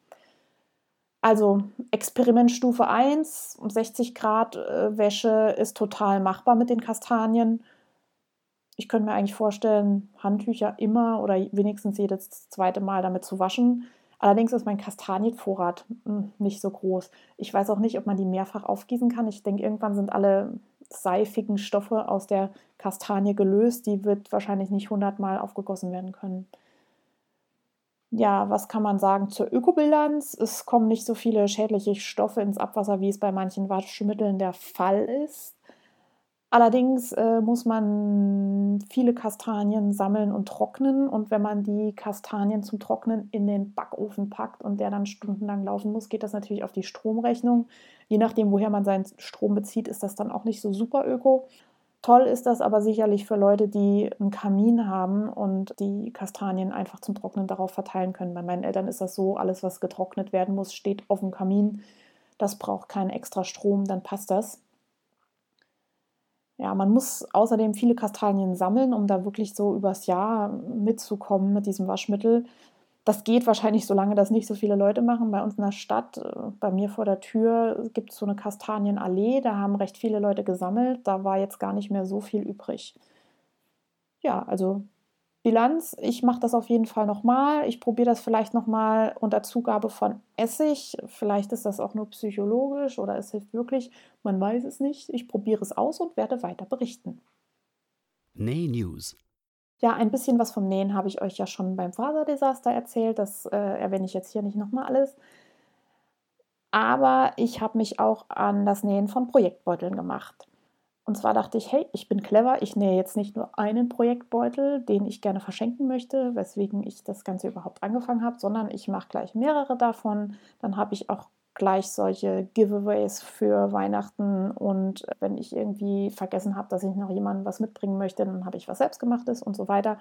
Also Experimentstufe 1, 60 Grad äh, Wäsche ist total machbar mit den Kastanien. Ich könnte mir eigentlich vorstellen, Handtücher immer oder wenigstens jedes zweite Mal damit zu waschen. Allerdings ist mein Kastanienvorrat hm, nicht so groß. Ich weiß auch nicht, ob man die mehrfach aufgießen kann. Ich denke, irgendwann sind alle seifigen Stoffe aus der Kastanie gelöst. Die wird wahrscheinlich nicht hundertmal aufgegossen werden können. Ja, was kann man sagen zur Ökobilanz? Es kommen nicht so viele schädliche Stoffe ins Abwasser, wie es bei manchen Waschmitteln der Fall ist. Allerdings äh, muss man viele Kastanien sammeln und trocknen. Und wenn man die Kastanien zum Trocknen in den Backofen packt und der dann stundenlang laufen muss, geht das natürlich auf die Stromrechnung. Je nachdem, woher man seinen Strom bezieht, ist das dann auch nicht so super öko. Toll ist das aber sicherlich für Leute, die einen Kamin haben und die Kastanien einfach zum Trocknen darauf verteilen können. Bei meinen Eltern ist das so, alles, was getrocknet werden muss, steht auf dem Kamin. Das braucht keinen extra Strom, dann passt das. Ja, man muss außerdem viele Kastanien sammeln, um da wirklich so übers Jahr mitzukommen mit diesem Waschmittel. Das geht wahrscheinlich, solange das nicht so viele Leute machen. Bei uns in der Stadt, äh, bei mir vor der Tür, gibt es so eine Kastanienallee. Da haben recht viele Leute gesammelt. Da war jetzt gar nicht mehr so viel übrig. Ja, also Bilanz, ich mache das auf jeden Fall nochmal. Ich probiere das vielleicht nochmal unter Zugabe von Essig. Vielleicht ist das auch nur psychologisch oder es hilft wirklich. Man weiß es nicht. Ich probiere es aus und werde weiter berichten. Näh News. Ja, ein bisschen was vom Nähen habe ich euch ja schon beim Faserdesaster erzählt. Das äh, erwähne ich jetzt hier nicht nochmal alles. Aber ich habe mich auch an das Nähen von Projektbeuteln gemacht. Und zwar dachte ich, hey, ich bin clever, ich nähe jetzt nicht nur einen Projektbeutel, den ich gerne verschenken möchte, weswegen ich das Ganze überhaupt angefangen habe, sondern ich mache gleich mehrere davon. Dann habe ich auch gleich solche Giveaways für Weihnachten und wenn ich irgendwie vergessen habe, dass ich noch jemandem was mitbringen möchte, dann habe ich was selbstgemachtes und so weiter.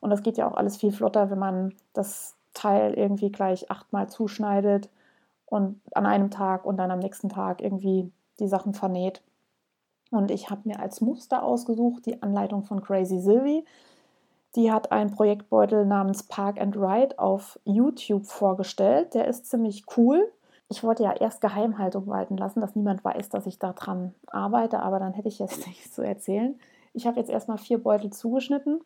Und das geht ja auch alles viel flotter, wenn man das Teil irgendwie gleich achtmal zuschneidet und an einem Tag und dann am nächsten Tag irgendwie die Sachen vernäht. Und ich habe mir als Muster ausgesucht die Anleitung von Crazy Sylvie. Die hat einen Projektbeutel namens Park and Ride auf YouTube vorgestellt. Der ist ziemlich cool. Ich wollte ja erst Geheimhaltung walten lassen, dass niemand weiß, dass ich daran arbeite, aber dann hätte ich jetzt [LAUGHS] nichts zu erzählen. Ich habe jetzt erstmal vier Beutel zugeschnitten.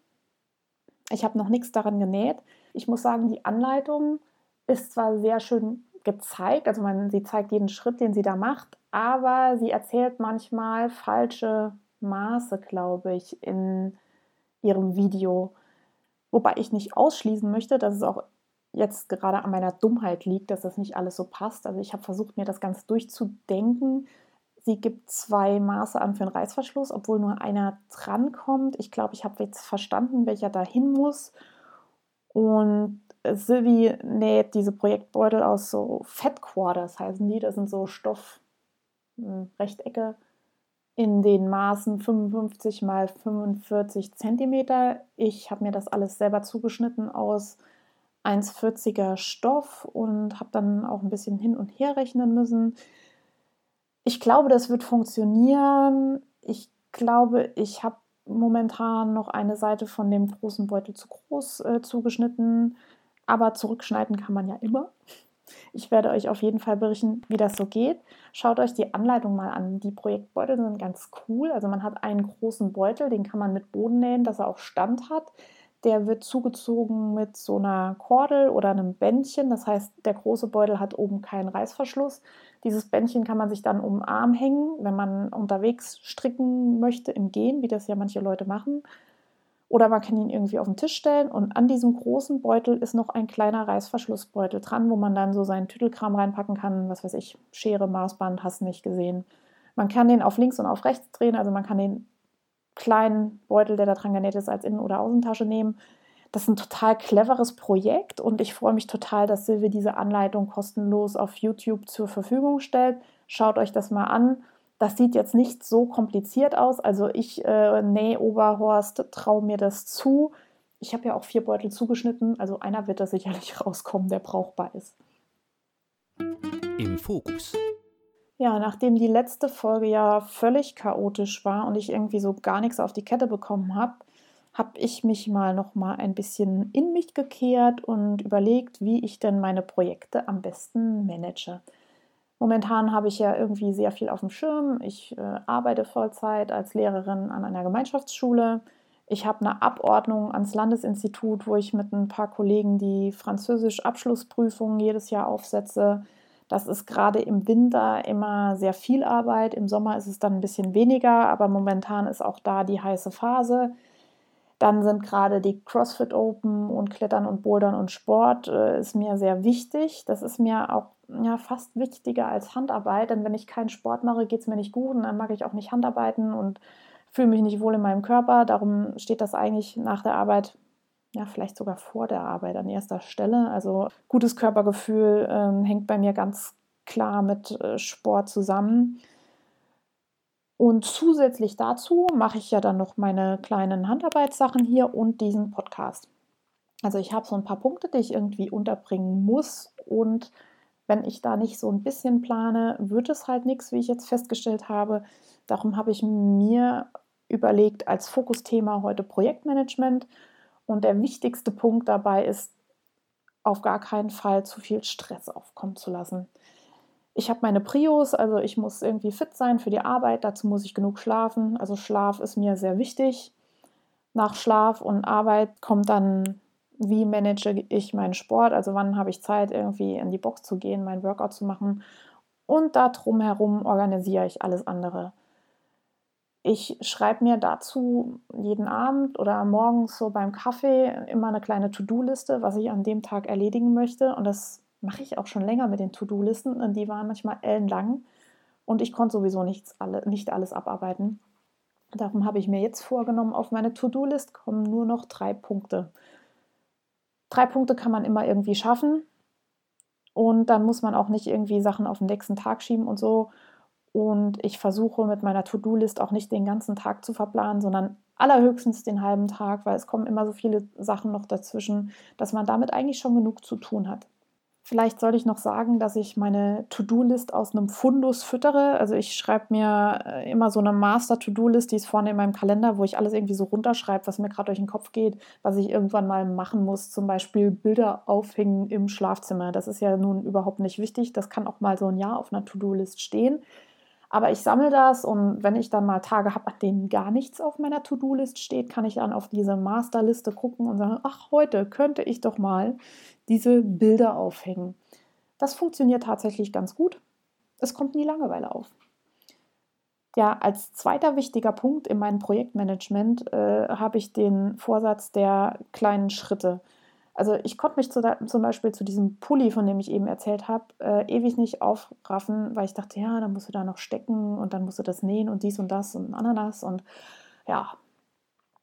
Ich habe noch nichts daran genäht. Ich muss sagen, die Anleitung ist zwar sehr schön gezeigt, also man, sie zeigt jeden Schritt, den sie da macht, aber sie erzählt manchmal falsche Maße, glaube ich, in ihrem Video. Wobei ich nicht ausschließen möchte, dass es auch jetzt gerade an meiner Dummheit liegt, dass das nicht alles so passt. Also ich habe versucht, mir das ganz durchzudenken. Sie gibt zwei Maße an für einen Reißverschluss, obwohl nur einer drankommt. Ich glaube, ich habe jetzt verstanden, welcher da hin muss. Und Sylvie näht diese Projektbeutel aus so Fat Quarters, heißen die. Das sind so Stoffrechtecke in den Maßen 55 mal 45 cm. Ich habe mir das alles selber zugeschnitten aus 1,40er Stoff und habe dann auch ein bisschen hin und her rechnen müssen. Ich glaube, das wird funktionieren. Ich glaube, ich habe momentan noch eine Seite von dem großen Beutel zu groß äh, zugeschnitten. Aber zurückschneiden kann man ja immer. Ich werde euch auf jeden Fall berichten, wie das so geht. Schaut euch die Anleitung mal an. Die Projektbeutel sind ganz cool. Also man hat einen großen Beutel, den kann man mit Boden nähen, dass er auch Stand hat. Der wird zugezogen mit so einer Kordel oder einem Bändchen. Das heißt, der große Beutel hat oben keinen Reißverschluss. Dieses Bändchen kann man sich dann um den Arm hängen, wenn man unterwegs stricken möchte im Gehen, wie das ja manche Leute machen. Oder man kann ihn irgendwie auf den Tisch stellen und an diesem großen Beutel ist noch ein kleiner Reißverschlussbeutel dran, wo man dann so seinen Tüdelkram reinpacken kann, was weiß ich, Schere, Maßband, hast nicht gesehen. Man kann den auf links und auf rechts drehen, also man kann den kleinen Beutel, der da dran genäht ist, als Innen- oder Außentasche nehmen. Das ist ein total cleveres Projekt und ich freue mich total, dass Silvi diese Anleitung kostenlos auf YouTube zur Verfügung stellt. Schaut euch das mal an das sieht jetzt nicht so kompliziert aus. Also ich, äh, nee, Oberhorst, traue mir das zu. Ich habe ja auch vier Beutel zugeschnitten, also einer wird da sicherlich [LAUGHS] rauskommen, der brauchbar ist. Im Fokus. Ja, nachdem die letzte Folge ja völlig chaotisch war und ich irgendwie so gar nichts auf die Kette bekommen habe, habe ich mich mal noch mal ein bisschen in mich gekehrt und überlegt, wie ich denn meine Projekte am besten manage. Momentan habe ich ja irgendwie sehr viel auf dem Schirm. Ich äh, arbeite Vollzeit als Lehrerin an einer Gemeinschaftsschule. Ich habe eine Abordnung ans Landesinstitut, wo ich mit ein paar Kollegen die Französisch-Abschlussprüfungen jedes Jahr aufsetze. Das ist gerade im Winter immer sehr viel Arbeit, im Sommer ist es dann ein bisschen weniger, aber momentan ist auch da die heiße Phase. Dann sind gerade die CrossFit Open und Klettern und Bouldern und Sport äh, ist mir sehr wichtig. Das ist mir auch ja, fast wichtiger als Handarbeit, denn wenn ich keinen Sport mache, geht es mir nicht gut und dann mag ich auch nicht Handarbeiten und fühle mich nicht wohl in meinem Körper. Darum steht das eigentlich nach der Arbeit, ja, vielleicht sogar vor der Arbeit an erster Stelle. Also gutes Körpergefühl ähm, hängt bei mir ganz klar mit äh, Sport zusammen. Und zusätzlich dazu mache ich ja dann noch meine kleinen Handarbeitssachen hier und diesen Podcast. Also ich habe so ein paar Punkte, die ich irgendwie unterbringen muss. Und wenn ich da nicht so ein bisschen plane, wird es halt nichts, wie ich jetzt festgestellt habe. Darum habe ich mir überlegt als Fokusthema heute Projektmanagement. Und der wichtigste Punkt dabei ist, auf gar keinen Fall zu viel Stress aufkommen zu lassen ich habe meine Prios, also ich muss irgendwie fit sein für die Arbeit, dazu muss ich genug schlafen. Also Schlaf ist mir sehr wichtig. Nach Schlaf und Arbeit kommt dann, wie manage ich meinen Sport, also wann habe ich Zeit, irgendwie in die Box zu gehen, mein Workout zu machen. Und da drumherum organisiere ich alles andere. Ich schreibe mir dazu jeden Abend oder morgens so beim Kaffee immer eine kleine To-Do-Liste, was ich an dem Tag erledigen möchte. Und das mache ich auch schon länger mit den To-Do-Listen und die waren manchmal ellenlang und ich konnte sowieso nichts alle, nicht alles abarbeiten. Darum habe ich mir jetzt vorgenommen, auf meine To-Do-List kommen nur noch drei Punkte. Drei Punkte kann man immer irgendwie schaffen und dann muss man auch nicht irgendwie Sachen auf den nächsten Tag schieben und so. Und ich versuche mit meiner To-Do-List auch nicht den ganzen Tag zu verplanen, sondern allerhöchstens den halben Tag, weil es kommen immer so viele Sachen noch dazwischen, dass man damit eigentlich schon genug zu tun hat. Vielleicht soll ich noch sagen, dass ich meine To-Do-List aus einem Fundus füttere. Also ich schreibe mir äh, immer so eine Master-To-Do-List, die ist vorne in meinem Kalender, wo ich alles irgendwie so runterschreibe, was mir gerade durch den Kopf geht, was ich irgendwann mal machen muss. Zum Beispiel Bilder aufhängen im Schlafzimmer. Das ist ja nun überhaupt nicht wichtig. Das kann auch mal so ein Jahr auf einer To-Do-List stehen. Aber ich sammle das und wenn ich dann mal Tage habe, an denen gar nichts auf meiner To-Do-List steht, kann ich dann auf diese Masterliste gucken und sagen, ach, heute könnte ich doch mal diese Bilder aufhängen. Das funktioniert tatsächlich ganz gut. Es kommt nie Langeweile auf. Ja, als zweiter wichtiger Punkt in meinem Projektmanagement äh, habe ich den Vorsatz der kleinen Schritte. Also ich konnte mich zu, zum Beispiel zu diesem Pulli, von dem ich eben erzählt habe, äh, ewig nicht aufraffen, weil ich dachte, ja, dann musst du da noch stecken und dann musst du das nähen und dies und das und Ananas und ja,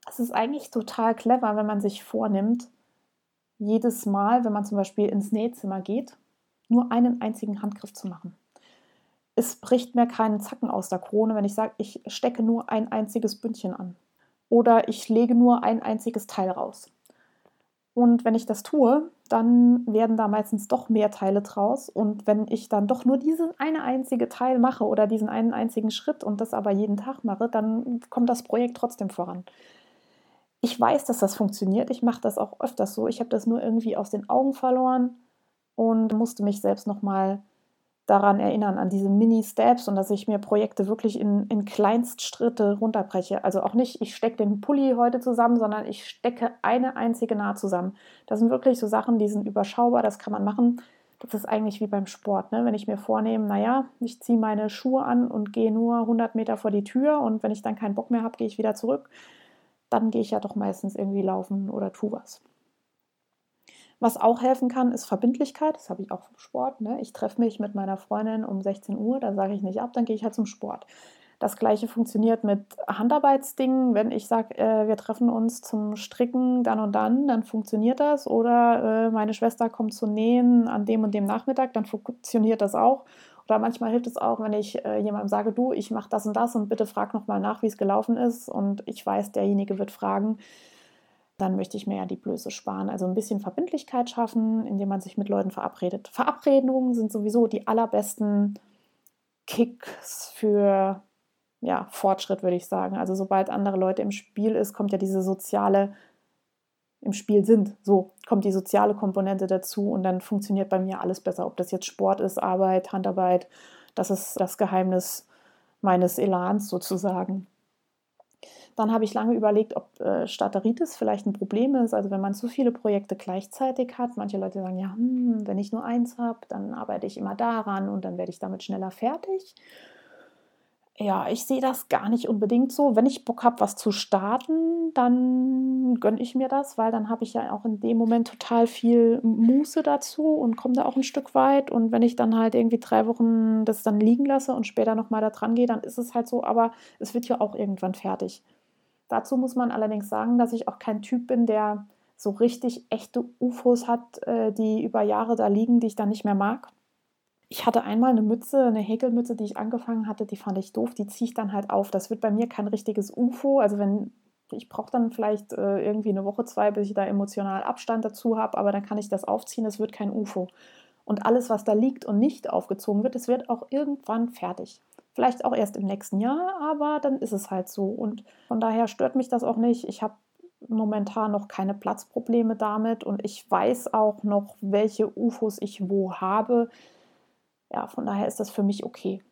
es ist eigentlich total clever, wenn man sich vornimmt, jedes Mal, wenn man zum Beispiel ins Nähzimmer geht, nur einen einzigen Handgriff zu machen. Es bricht mir keinen Zacken aus der Krone, wenn ich sage, ich stecke nur ein einziges Bündchen an. Oder ich lege nur ein einziges Teil raus. Und wenn ich das tue, dann werden da meistens doch mehr Teile draus. Und wenn ich dann doch nur diesen eine einzige Teil mache oder diesen einen einzigen Schritt und das aber jeden Tag mache, dann kommt das Projekt trotzdem voran ich weiß, dass das funktioniert. Ich mache das auch öfters so. Ich habe das nur irgendwie aus den Augen verloren und musste mich selbst nochmal daran erinnern, an diese Mini-Steps und dass ich mir Projekte wirklich in, in Kleinstschritte runterbreche. Also auch nicht, ich stecke den Pulli heute zusammen, sondern ich stecke eine einzige Naht zusammen. Das sind wirklich so Sachen, die sind überschaubar, das kann man machen. Das ist eigentlich wie beim Sport. Ne? Wenn ich mir vornehme, naja, ich ziehe meine Schuhe an und gehe nur 100 Meter vor die Tür und wenn ich dann keinen Bock mehr habe, gehe ich wieder zurück dann gehe ich ja doch meistens irgendwie laufen oder tu was. Was auch helfen kann, ist Verbindlichkeit. Das habe ich auch vom Sport. Ne? Ich treffe mich mit meiner Freundin um 16 Uhr, da sage ich nicht ab, dann gehe ich halt zum Sport. Das gleiche funktioniert mit Handarbeitsdingen. Wenn ich sage, äh, wir treffen uns zum Stricken dann und dann, dann funktioniert das. Oder äh, meine Schwester kommt zu nähen an dem und dem Nachmittag, dann funktioniert das auch. Oder manchmal hilft es auch, wenn ich äh, jemandem sage, du, ich mache das und das und bitte frag nochmal nach, wie es gelaufen ist. Und ich weiß, derjenige wird fragen. Dann möchte ich mir ja die Blöße sparen. Also ein bisschen Verbindlichkeit schaffen, indem man sich mit Leuten verabredet. Verabredungen sind sowieso die allerbesten Kicks für ja, Fortschritt, würde ich sagen. Also sobald andere Leute im Spiel ist, kommt ja diese soziale im Spiel sind. So kommt die soziale Komponente dazu und dann funktioniert bei mir alles besser. Ob das jetzt Sport ist, Arbeit, Handarbeit, das ist das Geheimnis meines Elans sozusagen. Dann habe ich lange überlegt, ob äh, Starteritis vielleicht ein Problem ist. Also wenn man zu viele Projekte gleichzeitig hat. Manche Leute sagen, ja, hm, wenn ich nur eins habe, dann arbeite ich immer daran und dann werde ich damit schneller fertig. Ja, ich sehe das gar nicht unbedingt so. Wenn ich Bock habe, was zu starten, dann gönne ich mir das, weil dann habe ich ja auch in dem Moment total viel Muße dazu und komme da auch ein Stück weit. Und wenn ich dann halt irgendwie drei Wochen das dann liegen lasse und später nochmal da dran gehe, dann ist es halt so. Aber es wird ja auch irgendwann fertig. Dazu muss man allerdings sagen, dass ich auch kein Typ bin, der so richtig echte UFOs hat, äh, die über Jahre da liegen, die ich dann nicht mehr mag. Ich hatte einmal eine Mütze, eine Häkelmütze, die ich angefangen hatte, die fand ich doof, die ziehe ich dann halt auf. Das wird bei mir kein richtiges UFO. Also wenn ich brauche dann vielleicht äh, irgendwie eine Woche, zwei, bis ich da emotional Abstand dazu habe, aber dann kann ich das aufziehen, es wird kein UFO. Und alles, was da liegt und nicht aufgezogen wird, es wird auch irgendwann fertig. Vielleicht auch erst im nächsten Jahr, aber dann ist es halt so. Und von daher stört mich das auch nicht. Ich habe momentan noch keine Platzprobleme damit und ich weiß auch noch, welche UFOs ich wo habe. Ja, von daher ist das für mich okay.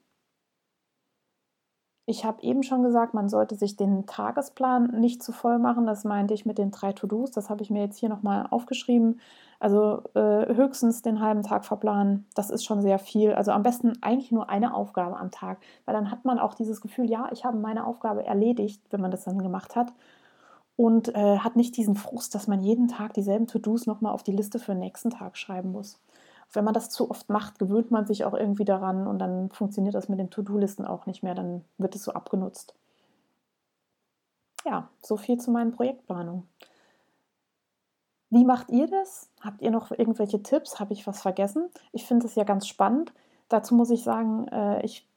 Ich habe eben schon gesagt, man sollte sich den Tagesplan nicht zu voll machen. Das meinte ich mit den drei To-Dos. Das habe ich mir jetzt hier nochmal aufgeschrieben. Also äh, höchstens den halben Tag verplanen. Das ist schon sehr viel. Also am besten eigentlich nur eine Aufgabe am Tag. Weil dann hat man auch dieses Gefühl, ja, ich habe meine Aufgabe erledigt, wenn man das dann gemacht hat. Und äh, hat nicht diesen Frust, dass man jeden Tag dieselben To-Dos nochmal auf die Liste für den nächsten Tag schreiben muss wenn man das zu oft macht, gewöhnt man sich auch irgendwie daran und dann funktioniert das mit den To-Do-Listen auch nicht mehr, dann wird es so abgenutzt. Ja, so viel zu meinen Projektplanungen. Wie macht ihr das? Habt ihr noch irgendwelche Tipps? Habe ich was vergessen? Ich finde es ja ganz spannend. Dazu muss ich sagen, äh, ich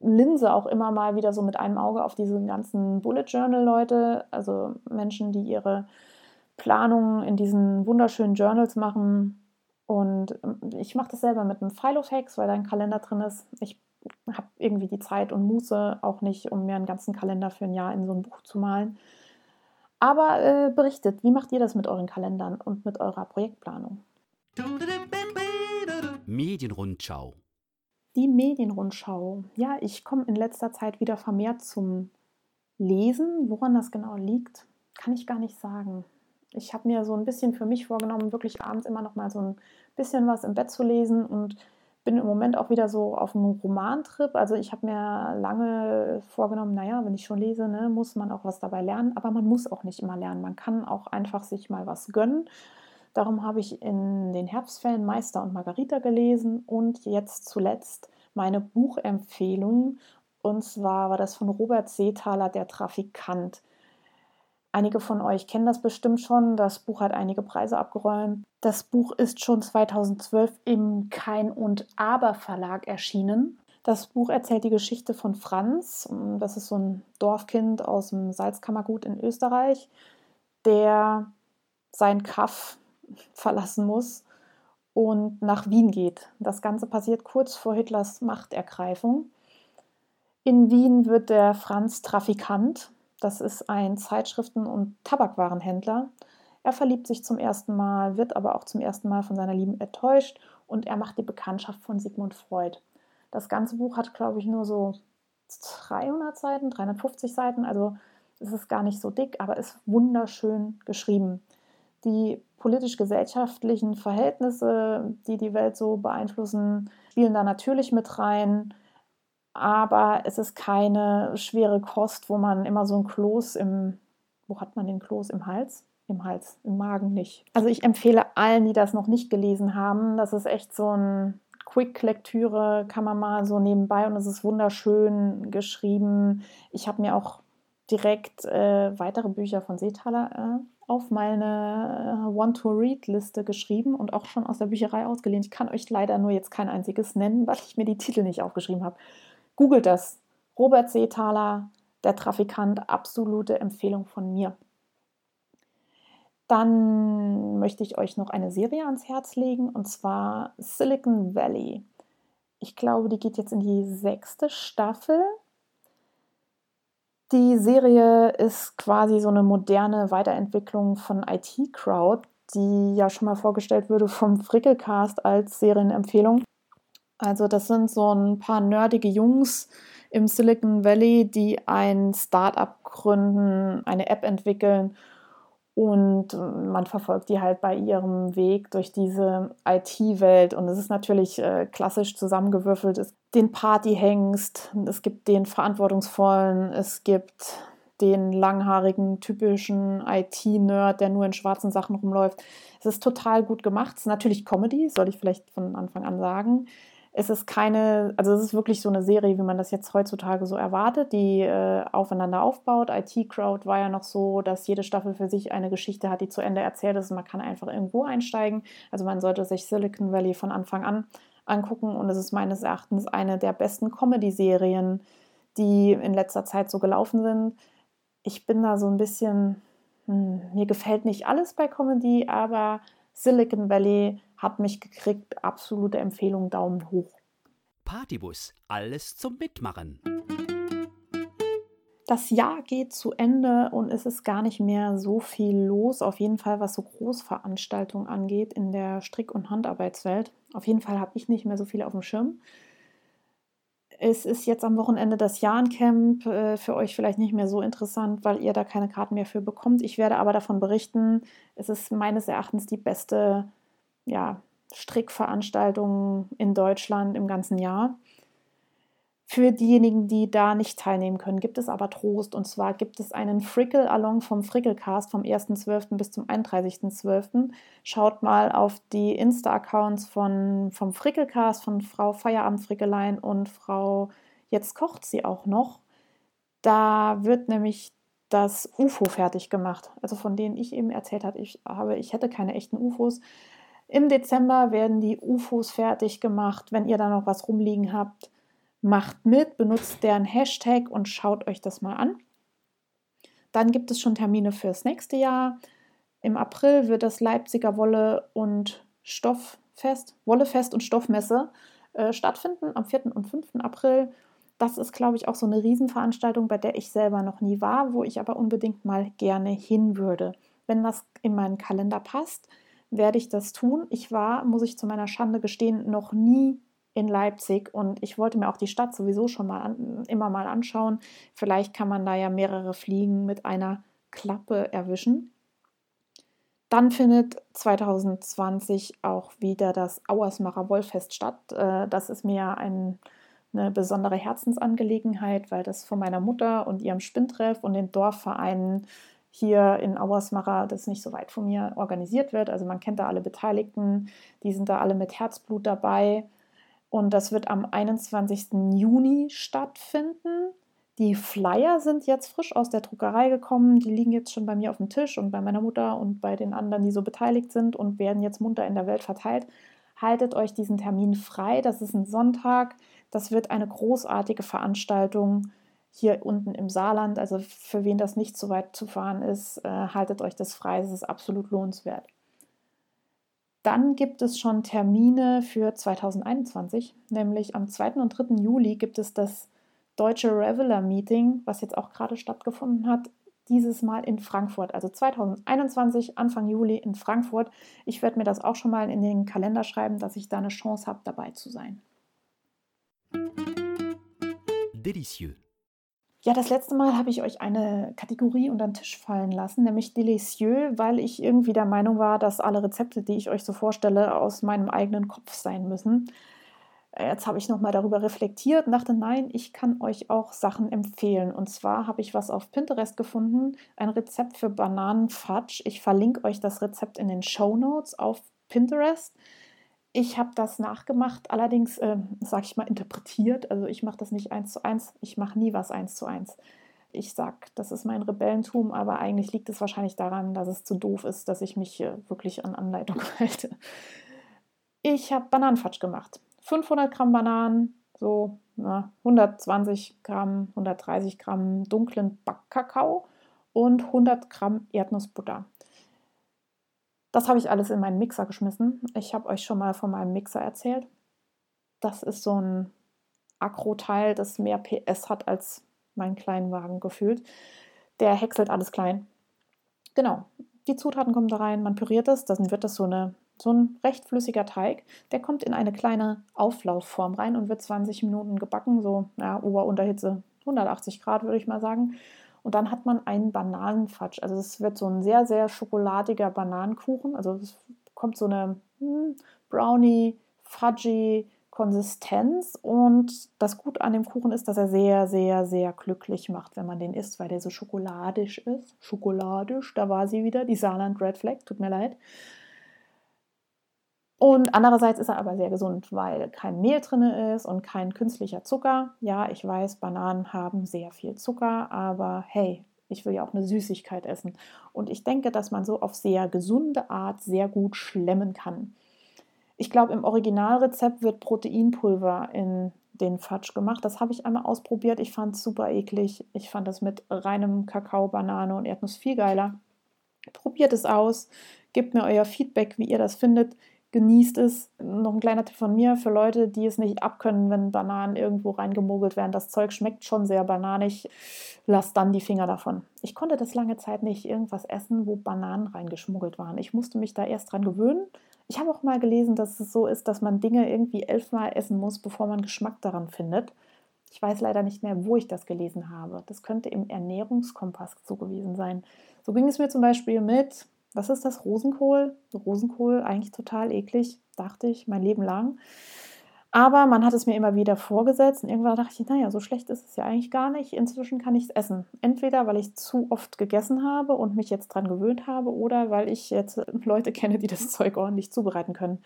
linse auch immer mal wieder so mit einem Auge auf diese ganzen Bullet Journal Leute, also Menschen, die ihre Planungen in diesen wunderschönen Journals machen, und ähm, ich mache das selber mit einem Filofax, weil da ein Kalender drin ist. Ich habe irgendwie die Zeit und Muße auch nicht, um mir einen ganzen Kalender für ein Jahr in so ein Buch zu malen. Aber äh, berichtet, wie macht ihr das mit euren Kalendern und mit eurer Projektplanung? Medienrundschau. Die Medienrundschau. Ja, ich komme in letzter Zeit wieder vermehrt zum Lesen. Woran das genau liegt, kann ich gar nicht sagen. Ich habe mir so ein bisschen für mich vorgenommen, wirklich abends immer noch mal so ein bisschen was im Bett zu lesen und bin im Moment auch wieder so auf einem Romantrip. Also ich habe mir lange vorgenommen, naja, wenn ich schon lese, ne, muss man auch was dabei lernen. Aber man muss auch nicht immer lernen. Man kann auch einfach sich mal was gönnen. Darum habe ich in den Herbstferien Meister und Margarita gelesen und jetzt zuletzt meine Buchempfehlung. Und zwar war das von Robert Seethaler, Der Trafikant. Einige von euch kennen das bestimmt schon. Das Buch hat einige Preise abgeräumt. Das Buch ist schon 2012 im Kein und Aber Verlag erschienen. Das Buch erzählt die Geschichte von Franz. Das ist so ein Dorfkind aus dem Salzkammergut in Österreich, der sein Kaff [LAUGHS] verlassen muss und nach Wien geht. Das Ganze passiert kurz vor Hitlers Machtergreifung. In Wien wird der Franz Trafikant das ist ein Zeitschriften- und Tabakwarenhändler. Er verliebt sich zum ersten Mal, wird aber auch zum ersten Mal von seiner Lieben enttäuscht und er macht die Bekanntschaft von Sigmund Freud. Das ganze Buch hat, glaube ich, nur so 300 Seiten, 350 Seiten, also es ist gar nicht so dick, aber ist wunderschön geschrieben. Die politisch-gesellschaftlichen Verhältnisse, die die Welt so beeinflussen, spielen da natürlich mit rein aber es ist keine schwere Kost, wo man immer so ein Kloß im, wo hat man den Kloß im Hals? Im Hals, im Magen nicht. Also ich empfehle allen, die das noch nicht gelesen haben, das ist echt so ein Quick-Lektüre, kann man mal so nebenbei und es ist wunderschön geschrieben. Ich habe mir auch direkt äh, weitere Bücher von Seethaler äh, auf meine äh, Want-to-Read-Liste geschrieben und auch schon aus der Bücherei ausgelehnt. Ich kann euch leider nur jetzt kein einziges nennen, weil ich mir die Titel nicht aufgeschrieben habe. Googelt das. Robert Seethaler, der Trafikant, absolute Empfehlung von mir. Dann möchte ich euch noch eine Serie ans Herz legen und zwar Silicon Valley. Ich glaube, die geht jetzt in die sechste Staffel. Die Serie ist quasi so eine moderne Weiterentwicklung von IT Crowd, die ja schon mal vorgestellt wurde vom Frickelcast als Serienempfehlung. Also das sind so ein paar nerdige Jungs im Silicon Valley, die ein Start-up gründen, eine App entwickeln und man verfolgt die halt bei ihrem Weg durch diese IT-Welt. Und es ist natürlich äh, klassisch zusammengewürfelt. Es gibt den Partyhengst, es gibt den Verantwortungsvollen, es gibt den langhaarigen, typischen IT-Nerd, der nur in schwarzen Sachen rumläuft. Es ist total gut gemacht. Es ist natürlich Comedy, soll ich vielleicht von Anfang an sagen es ist keine, also es ist wirklich so eine Serie, wie man das jetzt heutzutage so erwartet, die äh, aufeinander aufbaut. IT Crowd war ja noch so, dass jede Staffel für sich eine Geschichte hat, die zu Ende erzählt ist. Man kann einfach irgendwo einsteigen. Also man sollte sich Silicon Valley von Anfang an angucken und es ist meines Erachtens eine der besten Comedy-Serien, die in letzter Zeit so gelaufen sind. Ich bin da so ein bisschen, hm, mir gefällt nicht alles bei Comedy, aber Silicon Valley hat mich gekriegt. Absolute Empfehlung, Daumen hoch. Partybus, alles zum Mitmachen. Das Jahr geht zu Ende und es ist gar nicht mehr so viel los, auf jeden Fall was so Großveranstaltungen angeht in der Strick- und Handarbeitswelt. Auf jeden Fall habe ich nicht mehr so viel auf dem Schirm. Es ist jetzt am Wochenende das Jahrencamp, äh, für euch vielleicht nicht mehr so interessant, weil ihr da keine Karten mehr für bekommt. Ich werde aber davon berichten. Es ist meines Erachtens die beste ja, Strickveranstaltungen in Deutschland im ganzen Jahr. Für diejenigen, die da nicht teilnehmen können, gibt es aber Trost. Und zwar gibt es einen Frickle-Along vom Frickelcast vom 1.12. bis zum 31.12. Schaut mal auf die Insta-Accounts von, vom Frickelcast, von Frau Feierabend-Frickelein und Frau Jetzt kocht sie auch noch. Da wird nämlich das UFO fertig gemacht. Also von denen ich eben erzählt habe, ich, habe, ich hätte keine echten UFOs. Im Dezember werden die UFOs fertig gemacht. Wenn ihr da noch was rumliegen habt, macht mit, benutzt deren Hashtag und schaut euch das mal an. Dann gibt es schon Termine fürs nächste Jahr. Im April wird das Leipziger Wolle- und Stofffest, Wollefest und Stoffmesse äh, stattfinden am 4. und 5. April. Das ist, glaube ich, auch so eine Riesenveranstaltung, bei der ich selber noch nie war, wo ich aber unbedingt mal gerne hin würde. Wenn das in meinen Kalender passt, werde ich das tun. Ich war, muss ich zu meiner Schande gestehen, noch nie in Leipzig und ich wollte mir auch die Stadt sowieso schon mal an, immer mal anschauen. Vielleicht kann man da ja mehrere Fliegen mit einer Klappe erwischen. Dann findet 2020 auch wieder das Auersmacher Wollfest statt. Äh, das ist mir ein, eine besondere Herzensangelegenheit, weil das von meiner Mutter und ihrem Spinntreff und den Dorfvereinen hier in Auersmacher, das nicht so weit von mir, organisiert wird. Also man kennt da alle Beteiligten, die sind da alle mit Herzblut dabei. Und das wird am 21. Juni stattfinden. Die Flyer sind jetzt frisch aus der Druckerei gekommen. Die liegen jetzt schon bei mir auf dem Tisch und bei meiner Mutter und bei den anderen, die so beteiligt sind und werden jetzt munter in der Welt verteilt. Haltet euch diesen Termin frei. Das ist ein Sonntag. Das wird eine großartige Veranstaltung hier unten im Saarland. Also für wen das nicht so weit zu fahren ist, äh, haltet euch das frei. Es ist absolut lohnenswert. Dann gibt es schon Termine für 2021, nämlich am 2. und 3. Juli gibt es das Deutsche Reveler Meeting, was jetzt auch gerade stattgefunden hat, dieses Mal in Frankfurt. Also 2021, Anfang Juli in Frankfurt. Ich werde mir das auch schon mal in den Kalender schreiben, dass ich da eine Chance habe, dabei zu sein. Delicieux. Ja, das letzte Mal habe ich euch eine Kategorie unter den Tisch fallen lassen, nämlich Delicieux, weil ich irgendwie der Meinung war, dass alle Rezepte, die ich euch so vorstelle, aus meinem eigenen Kopf sein müssen. Jetzt habe ich nochmal darüber reflektiert und dachte, nein, ich kann euch auch Sachen empfehlen. Und zwar habe ich was auf Pinterest gefunden, ein Rezept für Bananenfatsch. Ich verlinke euch das Rezept in den Show Notes auf Pinterest. Ich habe das nachgemacht, allerdings, äh, sage ich mal, interpretiert. Also ich mache das nicht eins zu eins. Ich mache nie was eins zu eins. Ich sage, das ist mein Rebellentum, aber eigentlich liegt es wahrscheinlich daran, dass es zu doof ist, dass ich mich äh, wirklich an Anleitung [LAUGHS] halte. Ich habe Bananenfatsch gemacht. 500 Gramm Bananen, so na, 120 Gramm, 130 Gramm dunklen Backkakao und 100 Gramm Erdnussbutter. Das habe ich alles in meinen Mixer geschmissen. Ich habe euch schon mal von meinem Mixer erzählt. Das ist so ein Akro-Teil, das mehr PS hat als mein Kleinwagen gefühlt. Der häckselt alles klein. Genau, die Zutaten kommen da rein, man püriert es, dann wird das so, eine, so ein recht flüssiger Teig. Der kommt in eine kleine Auflaufform rein und wird 20 Minuten gebacken, so ja, Ober-Unterhitze 180 Grad würde ich mal sagen. Und dann hat man einen Bananenfatsch. Also es wird so ein sehr, sehr schokoladiger Bananenkuchen. Also es kommt so eine hm, Brownie, Fudgy, Konsistenz. Und das Gute an dem Kuchen ist, dass er sehr, sehr, sehr glücklich macht, wenn man den isst, weil der so schokoladisch ist. Schokoladisch, da war sie wieder, die Saarland Red Flag, tut mir leid. Und andererseits ist er aber sehr gesund, weil kein Mehl drin ist und kein künstlicher Zucker. Ja, ich weiß, Bananen haben sehr viel Zucker, aber hey, ich will ja auch eine Süßigkeit essen. Und ich denke, dass man so auf sehr gesunde Art sehr gut schlemmen kann. Ich glaube, im Originalrezept wird Proteinpulver in den Fatsch gemacht. Das habe ich einmal ausprobiert. Ich fand es super eklig. Ich fand das mit reinem Kakao, Banane und Erdnuss viel geiler. Probiert es aus. Gebt mir euer Feedback, wie ihr das findet. Genießt es. Noch ein kleiner Tipp von mir für Leute, die es nicht abkönnen, wenn Bananen irgendwo reingemogelt werden. Das Zeug schmeckt schon sehr bananig. Lasst dann die Finger davon. Ich konnte das lange Zeit nicht irgendwas essen, wo Bananen reingeschmuggelt waren. Ich musste mich da erst dran gewöhnen. Ich habe auch mal gelesen, dass es so ist, dass man Dinge irgendwie elfmal essen muss, bevor man Geschmack daran findet. Ich weiß leider nicht mehr, wo ich das gelesen habe. Das könnte im Ernährungskompass so gewesen sein. So ging es mir zum Beispiel mit, was ist das, Rosenkohl? Rosenkohl, eigentlich total eklig, dachte ich, mein Leben lang. Aber man hat es mir immer wieder vorgesetzt und irgendwann dachte ich, naja, so schlecht ist es ja eigentlich gar nicht. Inzwischen kann ich es essen. Entweder, weil ich zu oft gegessen habe und mich jetzt dran gewöhnt habe oder weil ich jetzt [LAUGHS] Leute kenne, die das Zeug ordentlich zubereiten können.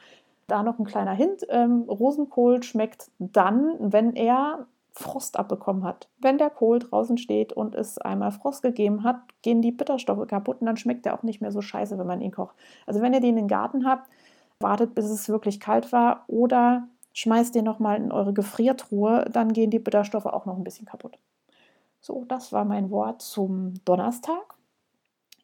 Da noch ein kleiner Hint. Ähm, Rosenkohl schmeckt dann, wenn er Frost abbekommen hat. Wenn der Kohl draußen steht und es einmal Frost gegeben hat, gehen die Bitterstoffe kaputt und dann schmeckt er auch nicht mehr so scheiße, wenn man ihn kocht. Also wenn ihr den in den Garten habt, wartet, bis es wirklich kalt war oder schmeißt den nochmal in eure Gefriertruhe, dann gehen die Bitterstoffe auch noch ein bisschen kaputt. So, das war mein Wort zum Donnerstag.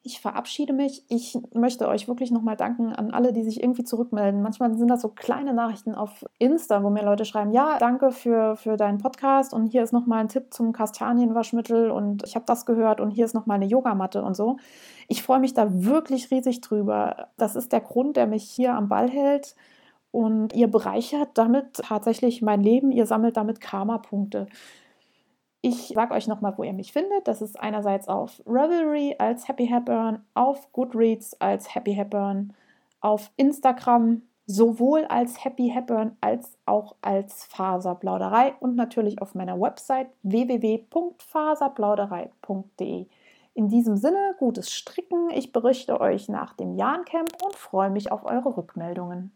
Ich verabschiede mich. Ich möchte euch wirklich nochmal danken an alle, die sich irgendwie zurückmelden. Manchmal sind das so kleine Nachrichten auf Insta, wo mir Leute schreiben, ja, danke für, für deinen Podcast und hier ist nochmal ein Tipp zum Kastanienwaschmittel und ich habe das gehört und hier ist nochmal eine Yogamatte und so. Ich freue mich da wirklich riesig drüber. Das ist der Grund, der mich hier am Ball hält und ihr bereichert damit tatsächlich mein Leben, ihr sammelt damit Karma-Punkte. Ich sage euch nochmal, wo ihr mich findet. Das ist einerseits auf Revelry als Happy Hepburn, auf Goodreads als Happy Hepburn, auf Instagram sowohl als Happy Hepburn als auch als Faserplauderei und natürlich auf meiner Website www.faserplauderei.de. In diesem Sinne, gutes Stricken. Ich berichte euch nach dem Jahrencamp und freue mich auf eure Rückmeldungen.